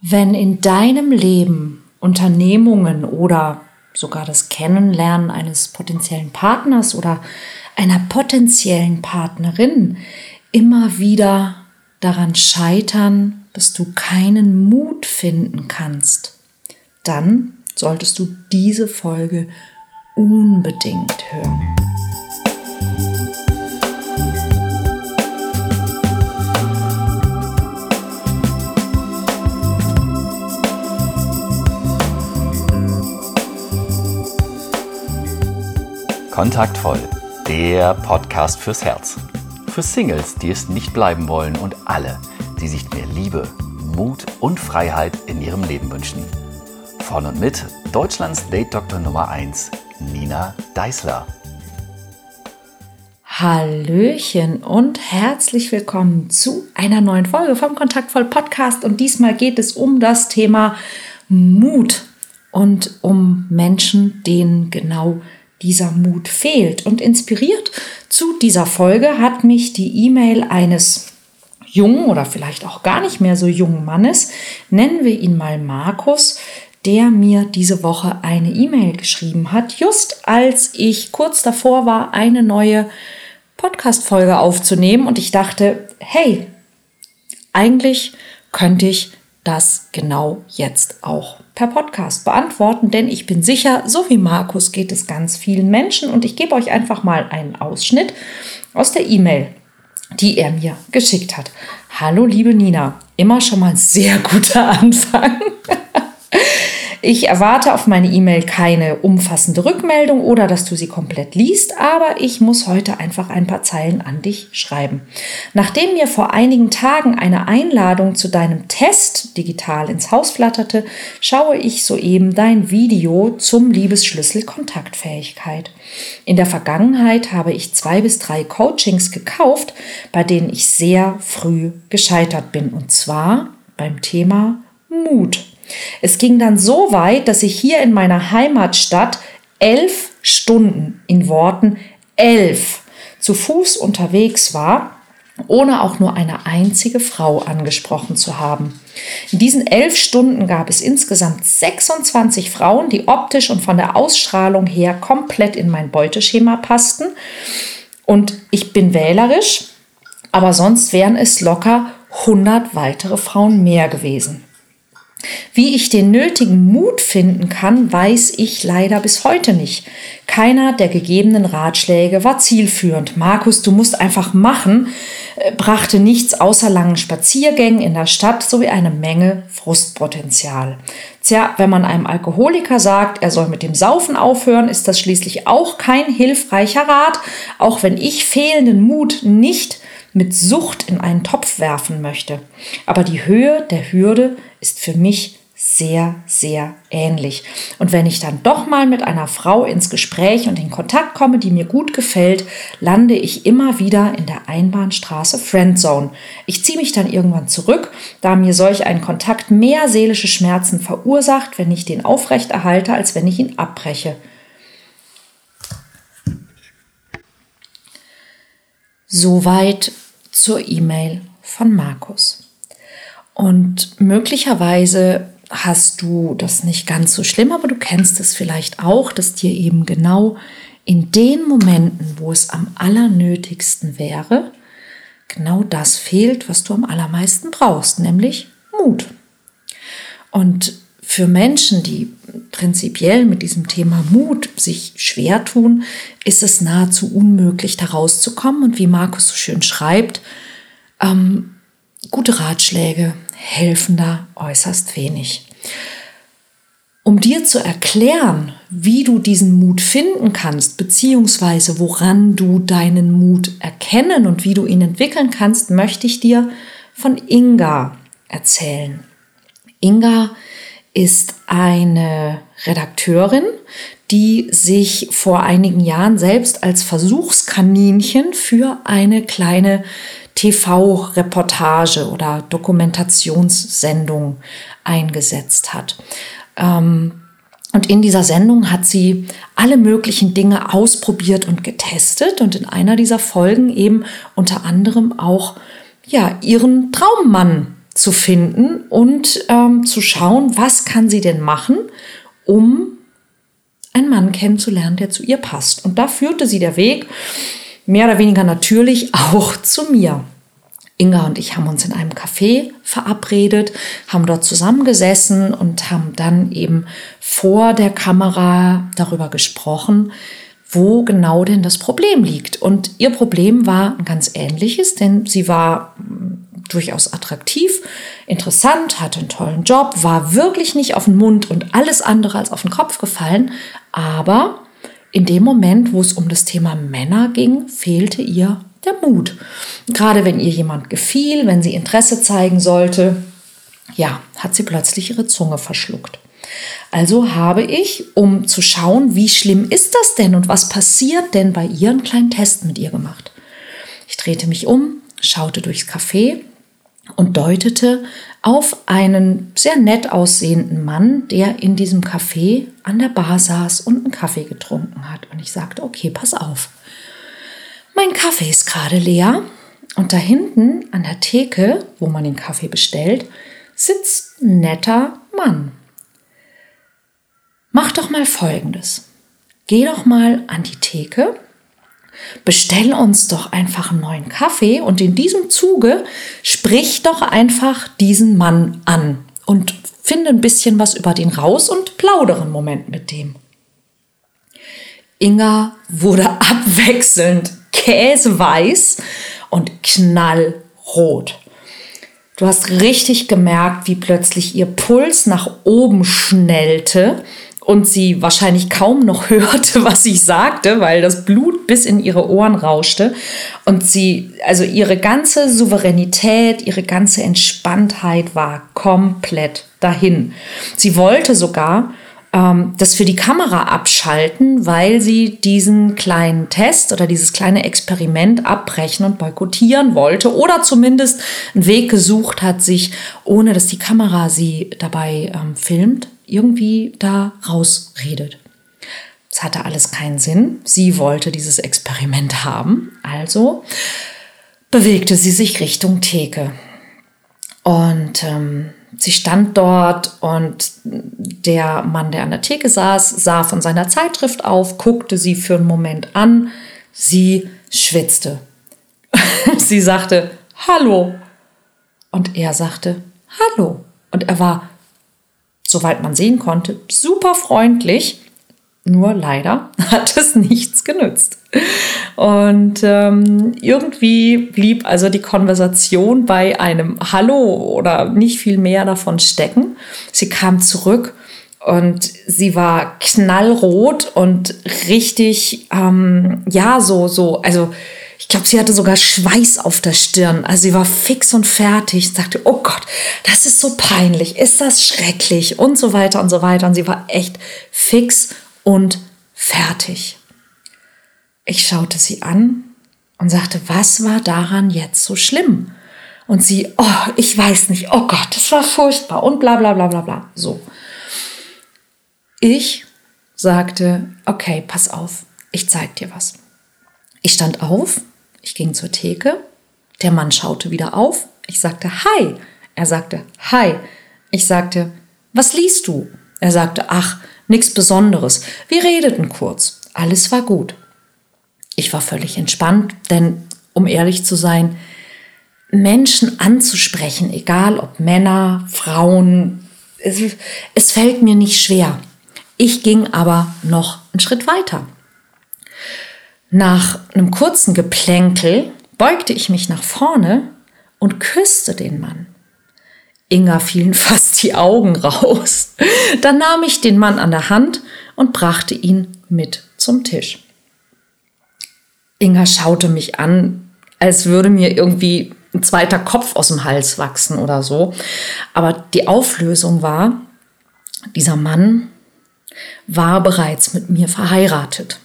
Wenn in deinem Leben Unternehmungen oder sogar das Kennenlernen eines potenziellen Partners oder einer potenziellen Partnerin immer wieder daran scheitern, dass du keinen Mut finden kannst, dann solltest du diese Folge unbedingt hören. Kontaktvoll, der Podcast fürs Herz. Für Singles, die es nicht bleiben wollen und alle, die sich mehr Liebe, Mut und Freiheit in ihrem Leben wünschen. Von und mit Deutschlands Date-Doktor Nummer 1, Nina Deißler. Hallöchen und herzlich willkommen zu einer neuen Folge vom Kontaktvoll Podcast. Und diesmal geht es um das Thema Mut und um Menschen, denen genau dieser Mut fehlt. Und inspiriert zu dieser Folge hat mich die E-Mail eines jungen oder vielleicht auch gar nicht mehr so jungen Mannes, nennen wir ihn mal Markus, der mir diese Woche eine E-Mail geschrieben hat, just als ich kurz davor war, eine neue Podcast-Folge aufzunehmen und ich dachte, hey, eigentlich könnte ich das genau jetzt auch per Podcast beantworten, denn ich bin sicher, so wie Markus geht es ganz vielen Menschen und ich gebe euch einfach mal einen Ausschnitt aus der E-Mail, die er mir geschickt hat. Hallo liebe Nina, immer schon mal sehr guter Anfang. Ich erwarte auf meine E-Mail keine umfassende Rückmeldung oder dass du sie komplett liest, aber ich muss heute einfach ein paar Zeilen an dich schreiben. Nachdem mir vor einigen Tagen eine Einladung zu deinem Test digital ins Haus flatterte, schaue ich soeben dein Video zum Liebesschlüssel Kontaktfähigkeit. In der Vergangenheit habe ich zwei bis drei Coachings gekauft, bei denen ich sehr früh gescheitert bin, und zwar beim Thema Mut. Es ging dann so weit, dass ich hier in meiner Heimatstadt elf Stunden in Worten elf zu Fuß unterwegs war, ohne auch nur eine einzige Frau angesprochen zu haben. In diesen elf Stunden gab es insgesamt 26 Frauen, die optisch und von der Ausstrahlung her komplett in mein Beuteschema passten. Und ich bin wählerisch, aber sonst wären es locker 100 weitere Frauen mehr gewesen. Wie ich den nötigen Mut finden kann, weiß ich leider bis heute nicht. Keiner der gegebenen Ratschläge war zielführend. Markus, du musst einfach machen, äh, brachte nichts außer langen Spaziergängen in der Stadt sowie eine Menge Frustpotenzial. Tja, wenn man einem Alkoholiker sagt, er soll mit dem Saufen aufhören, ist das schließlich auch kein hilfreicher Rat, auch wenn ich fehlenden Mut nicht mit Sucht in einen Topf werfen möchte. Aber die Höhe der Hürde ist für mich sehr, sehr ähnlich. Und wenn ich dann doch mal mit einer Frau ins Gespräch und in Kontakt komme, die mir gut gefällt, lande ich immer wieder in der Einbahnstraße Friendzone. Ich ziehe mich dann irgendwann zurück, da mir solch ein Kontakt mehr seelische Schmerzen verursacht, wenn ich den aufrechterhalte, als wenn ich ihn abbreche. Soweit zur E-Mail von Markus. Und möglicherweise hast du das nicht ganz so schlimm, aber du kennst es vielleicht auch, dass dir eben genau in den Momenten, wo es am allernötigsten wäre, genau das fehlt, was du am allermeisten brauchst, nämlich Mut. Und für Menschen, die prinzipiell mit diesem Thema Mut sich schwer tun, ist es nahezu unmöglich, da rauszukommen. Und wie Markus so schön schreibt, ähm, gute Ratschläge helfen da äußerst wenig. Um dir zu erklären, wie du diesen Mut finden kannst, beziehungsweise woran du deinen Mut erkennen und wie du ihn entwickeln kannst, möchte ich dir von Inga erzählen. Inga ist eine Redakteurin, die sich vor einigen Jahren selbst als Versuchskaninchen für eine kleine TV-Reportage oder Dokumentationssendung eingesetzt hat. Ähm, und in dieser Sendung hat sie alle möglichen Dinge ausprobiert und getestet und in einer dieser Folgen eben unter anderem auch ja, ihren Traummann zu finden und ähm, zu schauen, was kann sie denn machen, um einen Mann kennenzulernen, der zu ihr passt. Und da führte sie der Weg mehr oder weniger natürlich auch zu mir. Inga und ich haben uns in einem Café verabredet, haben dort zusammengesessen und haben dann eben vor der Kamera darüber gesprochen, wo genau denn das Problem liegt. Und ihr Problem war ein ganz ähnliches, denn sie war mm, durchaus attraktiv, interessant, hatte einen tollen Job, war wirklich nicht auf den Mund und alles andere als auf den Kopf gefallen, aber in dem Moment, wo es um das Thema Männer ging, fehlte ihr der Mut. Gerade wenn ihr jemand gefiel, wenn sie Interesse zeigen sollte, ja, hat sie plötzlich ihre Zunge verschluckt. Also habe ich, um zu schauen, wie schlimm ist das denn und was passiert denn bei ihr, einen kleinen Test mit ihr gemacht. Ich drehte mich um, schaute durchs Café und deutete auf einen sehr nett aussehenden Mann, der in diesem Café an der Bar saß und einen Kaffee getrunken hat. Und ich sagte, okay, pass auf. Mein Kaffee ist gerade leer und da hinten an der Theke, wo man den Kaffee bestellt, sitzt ein netter Mann. Mach doch mal Folgendes. Geh doch mal an die Theke bestell uns doch einfach einen neuen Kaffee und in diesem Zuge sprich doch einfach diesen Mann an und finde ein bisschen was über den raus und plaudere einen Moment mit dem. Inga wurde abwechselnd käseweiß und knallrot. Du hast richtig gemerkt, wie plötzlich ihr Puls nach oben schnellte und sie wahrscheinlich kaum noch hörte, was ich sagte, weil das Blut bis in ihre Ohren rauschte und sie, also ihre ganze Souveränität, ihre ganze Entspanntheit war komplett dahin. Sie wollte sogar ähm, das für die Kamera abschalten, weil sie diesen kleinen Test oder dieses kleine Experiment abbrechen und boykottieren wollte oder zumindest einen Weg gesucht hat, sich, ohne dass die Kamera sie dabei ähm, filmt, irgendwie da rausredet. Es hatte alles keinen Sinn. Sie wollte dieses Experiment haben. Also bewegte sie sich Richtung Theke. Und ähm, sie stand dort und der Mann, der an der Theke saß, sah von seiner Zeitschrift auf, guckte sie für einen Moment an. Sie schwitzte. sie sagte, Hallo. Und er sagte, Hallo. Und er war soweit man sehen konnte, super freundlich. Nur leider hat es nichts genützt. Und ähm, irgendwie blieb also die Konversation bei einem Hallo oder nicht viel mehr davon stecken. Sie kam zurück und sie war knallrot und richtig, ähm, ja, so, so, also ich glaube, sie hatte sogar Schweiß auf der Stirn. Also sie war fix und fertig, sagte, oh Gott, das ist so peinlich, ist das schrecklich und so weiter und so weiter. Und sie war echt fix und fertig. Ich schaute sie an und sagte, was war daran jetzt so schlimm? Und sie, oh, ich weiß nicht, oh Gott, das war furchtbar und bla bla bla bla bla. So. Ich sagte, okay, pass auf, ich zeig dir was. Ich stand auf, ich ging zur Theke, der Mann schaute wieder auf, ich sagte Hi, er sagte Hi, ich sagte, was liest du? Er sagte, ach, nichts Besonderes. Wir redeten kurz, alles war gut. Ich war völlig entspannt, denn um ehrlich zu sein, Menschen anzusprechen, egal ob Männer, Frauen, es, es fällt mir nicht schwer. Ich ging aber noch einen Schritt weiter. Nach einem kurzen Geplänkel beugte ich mich nach vorne und küsste den Mann. Inga fielen fast die Augen raus. Dann nahm ich den Mann an der Hand und brachte ihn mit zum Tisch. Inga schaute mich an, als würde mir irgendwie ein zweiter Kopf aus dem Hals wachsen oder so. Aber die Auflösung war, dieser Mann war bereits mit mir verheiratet.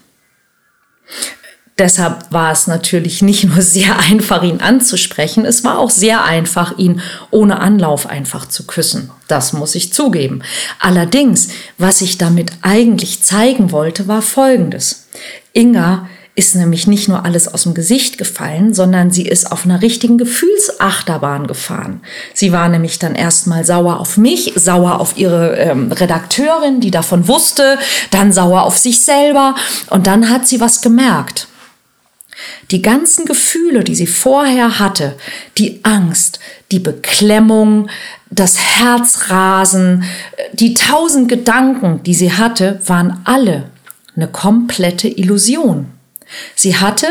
Deshalb war es natürlich nicht nur sehr einfach, ihn anzusprechen, es war auch sehr einfach, ihn ohne Anlauf einfach zu küssen. Das muss ich zugeben. Allerdings, was ich damit eigentlich zeigen wollte, war Folgendes. Inga ist nämlich nicht nur alles aus dem Gesicht gefallen, sondern sie ist auf einer richtigen Gefühlsachterbahn gefahren. Sie war nämlich dann erstmal sauer auf mich, sauer auf ihre ähm, Redakteurin, die davon wusste, dann sauer auf sich selber und dann hat sie was gemerkt. Die ganzen Gefühle, die sie vorher hatte, die Angst, die Beklemmung, das Herzrasen, die tausend Gedanken, die sie hatte, waren alle eine komplette Illusion. Sie hatte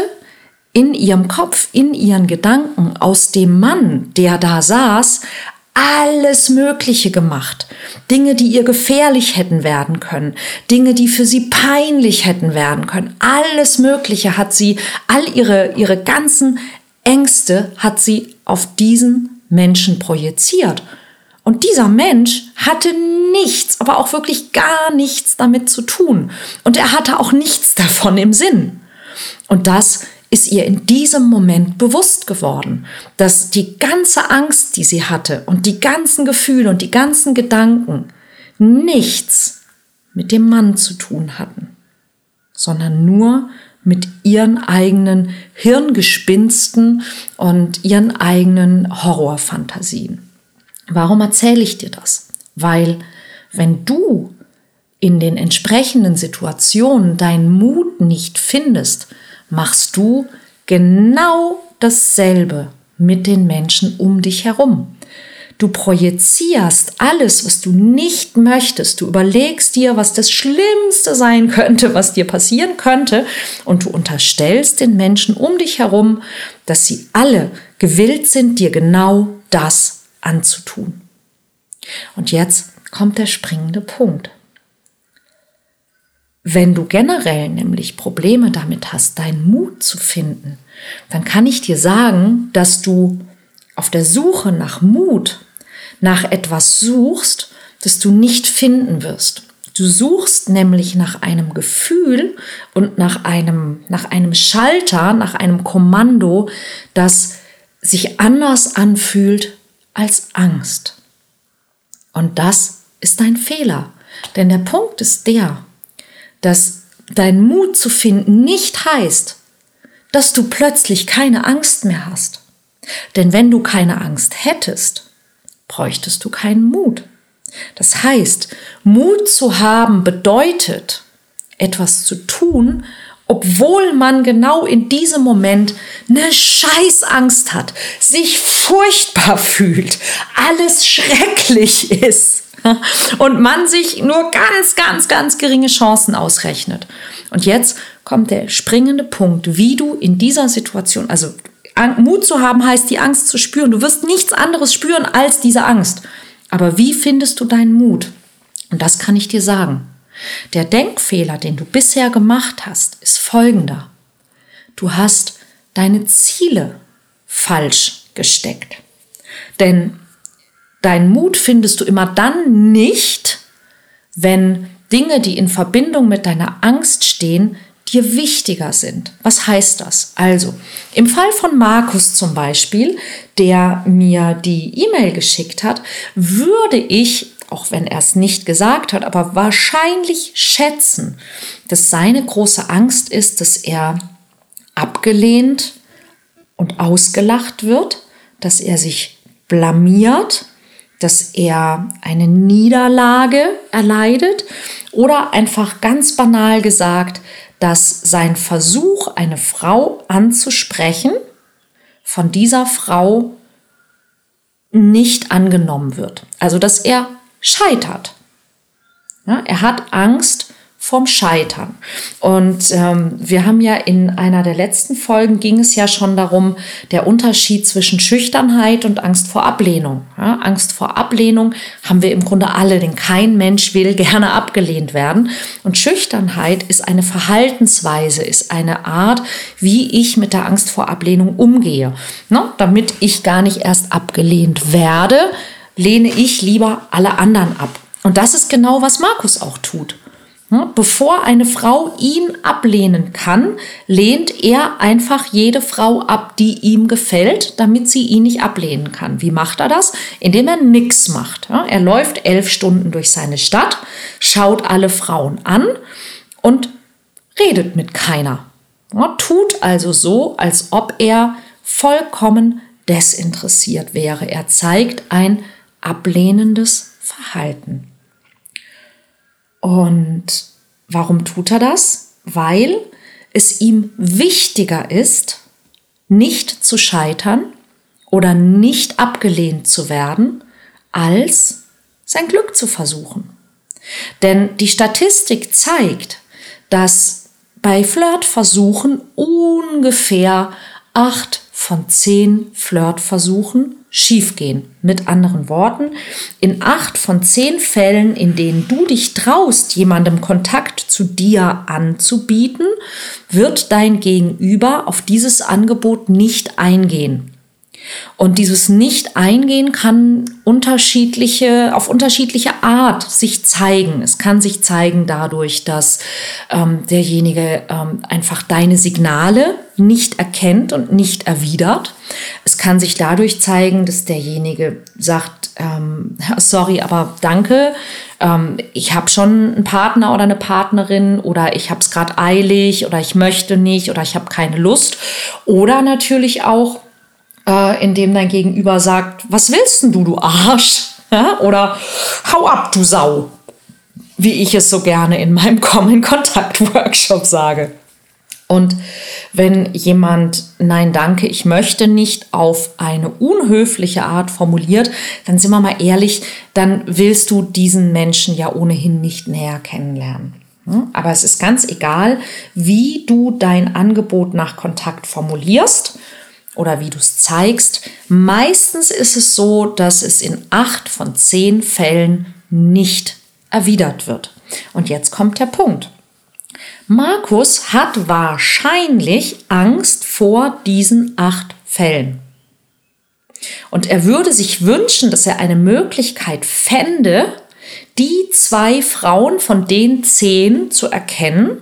in ihrem Kopf, in ihren Gedanken aus dem Mann, der da saß, alles Mögliche gemacht. Dinge, die ihr gefährlich hätten werden können, Dinge, die für sie peinlich hätten werden können. Alles Mögliche hat sie, all ihre, ihre ganzen Ängste hat sie auf diesen Menschen projiziert. Und dieser Mensch hatte nichts, aber auch wirklich gar nichts damit zu tun. Und er hatte auch nichts davon im Sinn. Und das ist ihr in diesem Moment bewusst geworden, dass die ganze Angst, die sie hatte und die ganzen Gefühle und die ganzen Gedanken nichts mit dem Mann zu tun hatten, sondern nur mit ihren eigenen Hirngespinsten und ihren eigenen Horrorfantasien. Warum erzähle ich dir das? Weil wenn du in den entsprechenden Situationen deinen Mut nicht findest, machst du genau dasselbe mit den Menschen um dich herum. Du projizierst alles, was du nicht möchtest. Du überlegst dir, was das Schlimmste sein könnte, was dir passieren könnte. Und du unterstellst den Menschen um dich herum, dass sie alle gewillt sind, dir genau das anzutun. Und jetzt kommt der springende Punkt. Wenn du generell nämlich Probleme damit hast, deinen Mut zu finden, dann kann ich dir sagen, dass du auf der Suche nach Mut, nach etwas suchst, das du nicht finden wirst. Du suchst nämlich nach einem Gefühl und nach einem, nach einem Schalter, nach einem Kommando, das sich anders anfühlt als Angst. Und das ist ein Fehler. Denn der Punkt ist der, dass dein Mut zu finden nicht heißt, dass du plötzlich keine Angst mehr hast. Denn wenn du keine Angst hättest, bräuchtest du keinen Mut. Das heißt, Mut zu haben bedeutet, etwas zu tun, obwohl man genau in diesem Moment eine Scheißangst hat, sich furchtbar fühlt, alles schrecklich ist und man sich nur ganz, ganz, ganz geringe Chancen ausrechnet. Und jetzt kommt der springende Punkt, wie du in dieser Situation, also Mut zu haben heißt, die Angst zu spüren. Du wirst nichts anderes spüren als diese Angst. Aber wie findest du deinen Mut? Und das kann ich dir sagen. Der Denkfehler, den du bisher gemacht hast, ist folgender. Du hast deine Ziele falsch gesteckt. Denn Deinen Mut findest du immer dann nicht, wenn Dinge, die in Verbindung mit deiner Angst stehen, dir wichtiger sind. Was heißt das? Also, im Fall von Markus zum Beispiel, der mir die E-Mail geschickt hat, würde ich, auch wenn er es nicht gesagt hat, aber wahrscheinlich schätzen, dass seine große Angst ist, dass er abgelehnt und ausgelacht wird, dass er sich blamiert dass er eine Niederlage erleidet oder einfach ganz banal gesagt, dass sein Versuch, eine Frau anzusprechen, von dieser Frau nicht angenommen wird. Also dass er scheitert. Ja, er hat Angst vom Scheitern. Und ähm, wir haben ja in einer der letzten Folgen ging es ja schon darum, der Unterschied zwischen Schüchternheit und Angst vor Ablehnung. Ja, Angst vor Ablehnung haben wir im Grunde alle, denn kein Mensch will gerne abgelehnt werden. Und Schüchternheit ist eine Verhaltensweise, ist eine Art, wie ich mit der Angst vor Ablehnung umgehe. Ne? Damit ich gar nicht erst abgelehnt werde, lehne ich lieber alle anderen ab. Und das ist genau, was Markus auch tut. Bevor eine Frau ihn ablehnen kann, lehnt er einfach jede Frau ab, die ihm gefällt, damit sie ihn nicht ablehnen kann. Wie macht er das? Indem er nichts macht. Er läuft elf Stunden durch seine Stadt, schaut alle Frauen an und redet mit keiner. Tut also so, als ob er vollkommen desinteressiert wäre. Er zeigt ein ablehnendes Verhalten. Und warum tut er das? Weil es ihm wichtiger ist, nicht zu scheitern oder nicht abgelehnt zu werden, als sein Glück zu versuchen. Denn die Statistik zeigt, dass bei Flirtversuchen ungefähr acht von zehn Flirtversuchen schiefgehen. Mit anderen Worten, in acht von zehn Fällen, in denen du dich traust, jemandem Kontakt zu dir anzubieten, wird dein Gegenüber auf dieses Angebot nicht eingehen. Und dieses Nicht-Eingehen kann unterschiedliche, auf unterschiedliche Art sich zeigen. Es kann sich zeigen dadurch, dass ähm, derjenige ähm, einfach deine Signale nicht erkennt und nicht erwidert. Es kann sich dadurch zeigen, dass derjenige sagt, ähm, sorry, aber danke, ähm, ich habe schon einen Partner oder eine Partnerin oder ich habe es gerade eilig oder ich möchte nicht oder ich habe keine Lust. Oder natürlich auch, äh, indem dein Gegenüber sagt, was willst denn du, du Arsch? Ja? Oder hau ab, du Sau, wie ich es so gerne in meinem Kommen-Kontakt-Workshop sage. Und wenn jemand Nein, danke, ich möchte nicht auf eine unhöfliche Art formuliert, dann sind wir mal ehrlich, dann willst du diesen Menschen ja ohnehin nicht näher kennenlernen. Hm? Aber es ist ganz egal, wie du dein Angebot nach Kontakt formulierst oder wie du es zeigst. Meistens ist es so, dass es in acht von zehn Fällen nicht erwidert wird. Und jetzt kommt der Punkt. Markus hat wahrscheinlich Angst vor diesen acht Fällen. Und er würde sich wünschen, dass er eine Möglichkeit fände, die zwei Frauen von den zehn zu erkennen,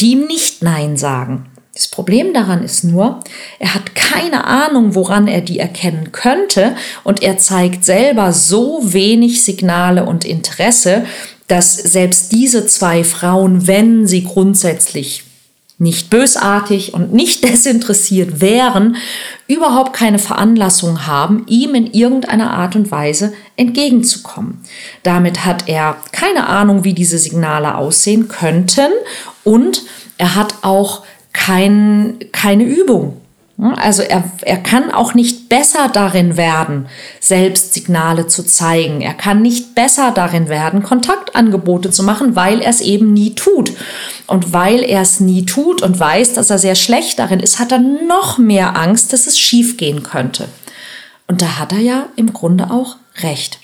die ihm nicht Nein sagen. Das Problem daran ist nur, er hat keine Ahnung, woran er die erkennen könnte und er zeigt selber so wenig Signale und Interesse, dass selbst diese zwei Frauen, wenn sie grundsätzlich nicht bösartig und nicht desinteressiert wären, überhaupt keine Veranlassung haben, ihm in irgendeiner Art und Weise entgegenzukommen. Damit hat er keine Ahnung, wie diese Signale aussehen könnten und er hat auch kein, keine Übung. Also er, er kann auch nicht besser darin werden, selbst Signale zu zeigen. Er kann nicht besser darin werden, Kontaktangebote zu machen, weil er es eben nie tut. Und weil er es nie tut und weiß, dass er sehr schlecht darin ist, hat er noch mehr Angst, dass es schiefgehen könnte. Und da hat er ja im Grunde auch recht.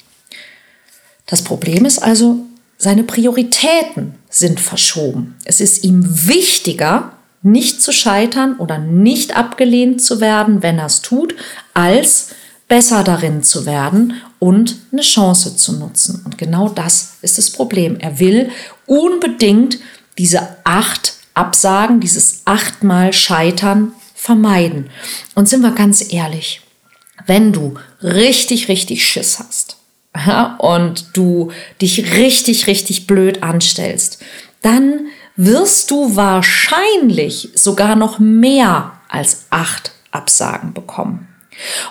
Das Problem ist also, seine Prioritäten sind verschoben. Es ist ihm wichtiger, nicht zu scheitern oder nicht abgelehnt zu werden, wenn er es tut, als besser darin zu werden und eine Chance zu nutzen. Und genau das ist das Problem. Er will unbedingt diese acht Absagen, dieses achtmal Scheitern vermeiden. Und sind wir ganz ehrlich, wenn du richtig, richtig Schiss hast und du dich richtig, richtig blöd anstellst, dann wirst du wahrscheinlich sogar noch mehr als acht Absagen bekommen.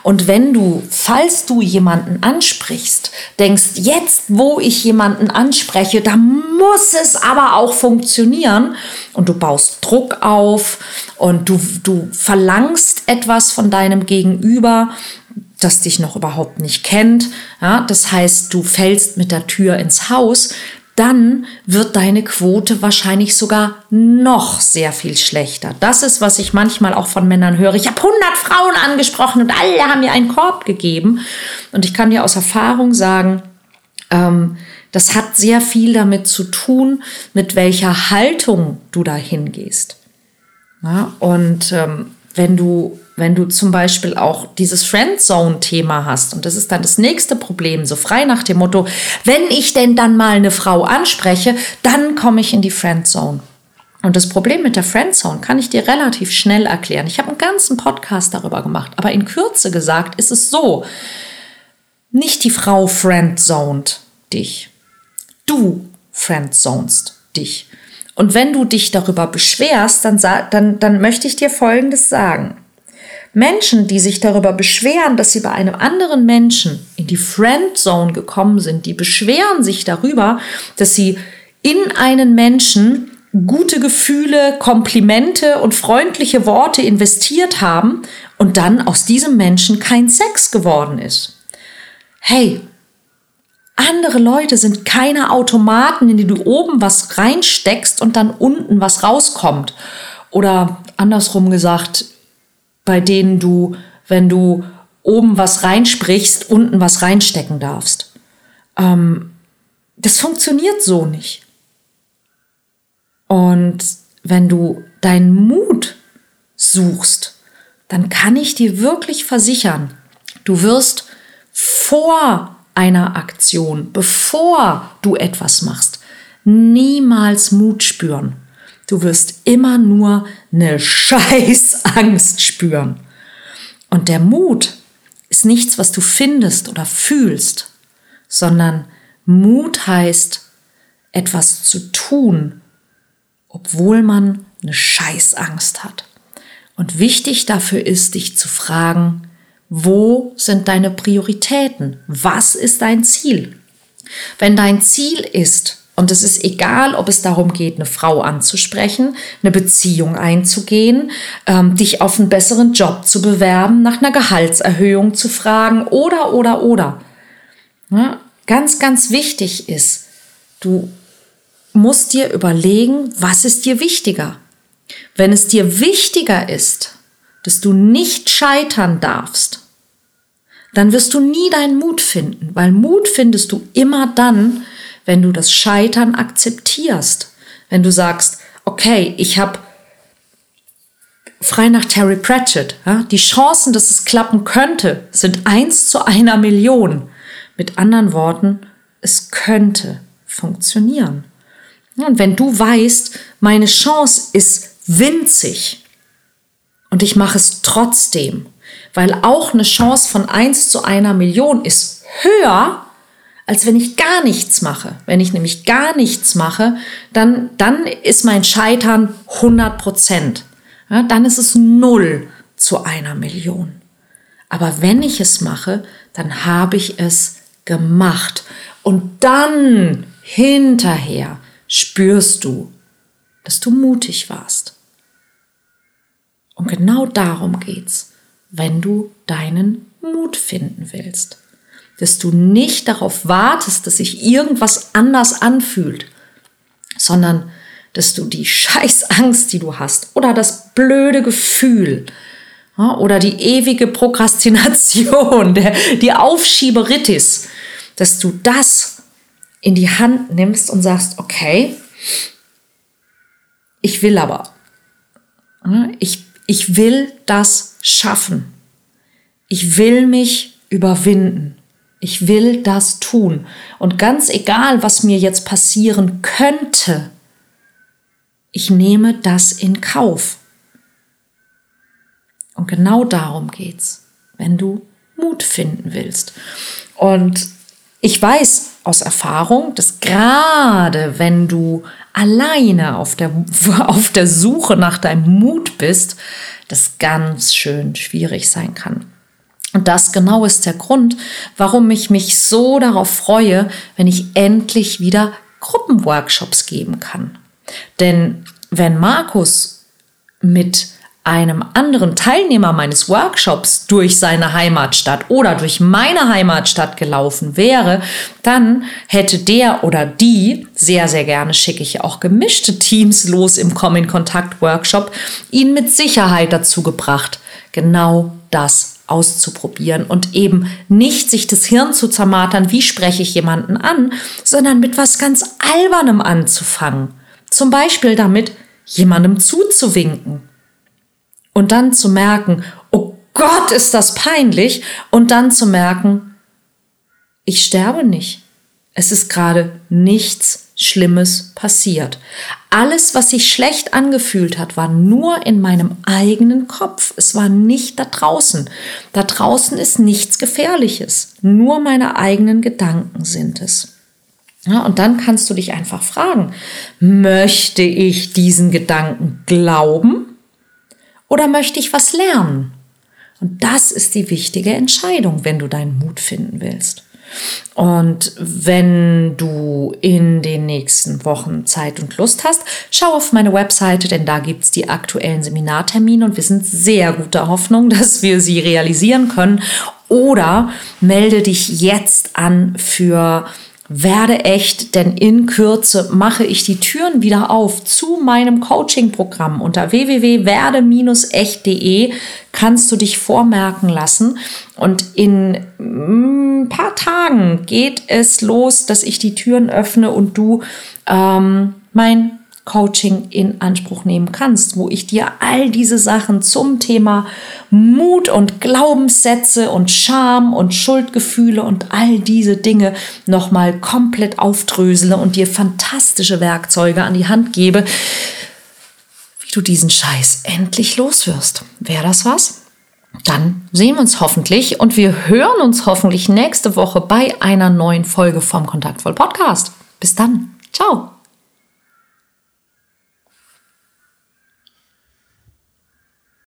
Und wenn du, falls du jemanden ansprichst, denkst, jetzt wo ich jemanden anspreche, da muss es aber auch funktionieren und du baust Druck auf und du, du verlangst etwas von deinem Gegenüber, das dich noch überhaupt nicht kennt. Ja, das heißt, du fällst mit der Tür ins Haus, dann wird deine Quote wahrscheinlich sogar noch sehr viel schlechter. Das ist, was ich manchmal auch von Männern höre. Ich habe 100 Frauen angesprochen und alle haben mir einen Korb gegeben. Und ich kann dir aus Erfahrung sagen, ähm, das hat sehr viel damit zu tun, mit welcher Haltung du da hingehst. Ja, und ähm, wenn du wenn du zum Beispiel auch dieses Friendzone-Thema hast, und das ist dann das nächste Problem, so frei nach dem Motto, wenn ich denn dann mal eine Frau anspreche, dann komme ich in die Friendzone. Und das Problem mit der Friendzone kann ich dir relativ schnell erklären. Ich habe einen ganzen Podcast darüber gemacht, aber in Kürze gesagt ist es so, nicht die Frau friendzoned dich, du friendzonest dich. Und wenn du dich darüber beschwerst, dann, dann, dann möchte ich dir Folgendes sagen. Menschen, die sich darüber beschweren, dass sie bei einem anderen Menschen in die Friendzone gekommen sind, die beschweren sich darüber, dass sie in einen Menschen gute Gefühle, Komplimente und freundliche Worte investiert haben und dann aus diesem Menschen kein Sex geworden ist. Hey, andere Leute sind keine Automaten, in die du oben was reinsteckst und dann unten was rauskommt. Oder andersrum gesagt, bei denen du, wenn du oben was reinsprichst, unten was reinstecken darfst. Ähm, das funktioniert so nicht. Und wenn du deinen Mut suchst, dann kann ich dir wirklich versichern, du wirst vor einer Aktion, bevor du etwas machst, niemals Mut spüren. Du wirst immer nur eine Scheißangst spüren. Und der Mut ist nichts, was du findest oder fühlst, sondern Mut heißt, etwas zu tun, obwohl man eine Scheißangst hat. Und wichtig dafür ist, dich zu fragen, wo sind deine Prioritäten? Was ist dein Ziel? Wenn dein Ziel ist, und es ist egal, ob es darum geht, eine Frau anzusprechen, eine Beziehung einzugehen, ähm, dich auf einen besseren Job zu bewerben, nach einer Gehaltserhöhung zu fragen oder, oder, oder. Ja, ganz, ganz wichtig ist, du musst dir überlegen, was ist dir wichtiger. Wenn es dir wichtiger ist, dass du nicht scheitern darfst, dann wirst du nie deinen Mut finden, weil Mut findest du immer dann, wenn du das Scheitern akzeptierst. Wenn du sagst, okay, ich habe frei nach Terry Pratchett, ja, die Chancen, dass es klappen könnte, sind eins zu einer Million. Mit anderen Worten, es könnte funktionieren. Und wenn du weißt, meine Chance ist winzig und ich mache es trotzdem, weil auch eine Chance von eins zu einer Million ist höher, als wenn ich gar nichts mache. Wenn ich nämlich gar nichts mache, dann, dann ist mein Scheitern 100 Prozent. Ja, dann ist es null zu einer Million. Aber wenn ich es mache, dann habe ich es gemacht. Und dann hinterher spürst du, dass du mutig warst. Und genau darum geht's, wenn du deinen Mut finden willst. Dass du nicht darauf wartest, dass sich irgendwas anders anfühlt, sondern dass du die Scheißangst, die du hast, oder das blöde Gefühl, oder die ewige Prokrastination, die Aufschieberitis, dass du das in die Hand nimmst und sagst, okay, ich will aber, ich, ich will das schaffen, ich will mich überwinden. Ich will das tun. Und ganz egal, was mir jetzt passieren könnte, ich nehme das in Kauf. Und genau darum geht's, wenn du Mut finden willst. Und ich weiß aus Erfahrung, dass gerade wenn du alleine auf der, auf der Suche nach deinem Mut bist, das ganz schön schwierig sein kann. Und das genau ist der Grund, warum ich mich so darauf freue, wenn ich endlich wieder Gruppenworkshops geben kann. Denn wenn Markus mit einem anderen Teilnehmer meines Workshops durch seine Heimatstadt oder durch meine Heimatstadt gelaufen wäre, dann hätte der oder die, sehr, sehr gerne schicke ich auch gemischte Teams los im Komm Kontakt Workshop, ihn mit Sicherheit dazu gebracht, genau das auszuprobieren und eben nicht sich das Hirn zu zermatern, wie spreche ich jemanden an, sondern mit was ganz Albernem anzufangen. Zum Beispiel damit, jemandem zuzuwinken. Und dann zu merken, oh Gott, ist das peinlich. Und dann zu merken, ich sterbe nicht. Es ist gerade nichts Schlimmes passiert. Alles, was sich schlecht angefühlt hat, war nur in meinem eigenen Kopf. Es war nicht da draußen. Da draußen ist nichts Gefährliches. Nur meine eigenen Gedanken sind es. Ja, und dann kannst du dich einfach fragen, möchte ich diesen Gedanken glauben oder möchte ich was lernen? Und das ist die wichtige Entscheidung, wenn du deinen Mut finden willst. Und wenn du in den nächsten Wochen Zeit und Lust hast, schau auf meine Webseite, denn da gibt es die aktuellen Seminartermine und wir sind sehr guter Hoffnung, dass wir sie realisieren können. Oder melde dich jetzt an für werde echt, denn in Kürze mache ich die Türen wieder auf zu meinem Coaching-Programm. Unter www.werde-echt.de kannst du dich vormerken lassen. Und in ein mm, paar Tagen geht es los, dass ich die Türen öffne und du ähm, mein Coaching in Anspruch nehmen kannst, wo ich dir all diese Sachen zum Thema Mut und Glaubenssätze und Scham und Schuldgefühle und all diese Dinge nochmal komplett aufdrösele und dir fantastische Werkzeuge an die Hand gebe, wie du diesen Scheiß endlich loswirst. Wäre das was? Dann sehen wir uns hoffentlich und wir hören uns hoffentlich nächste Woche bei einer neuen Folge vom Kontaktvoll Podcast. Bis dann. Ciao.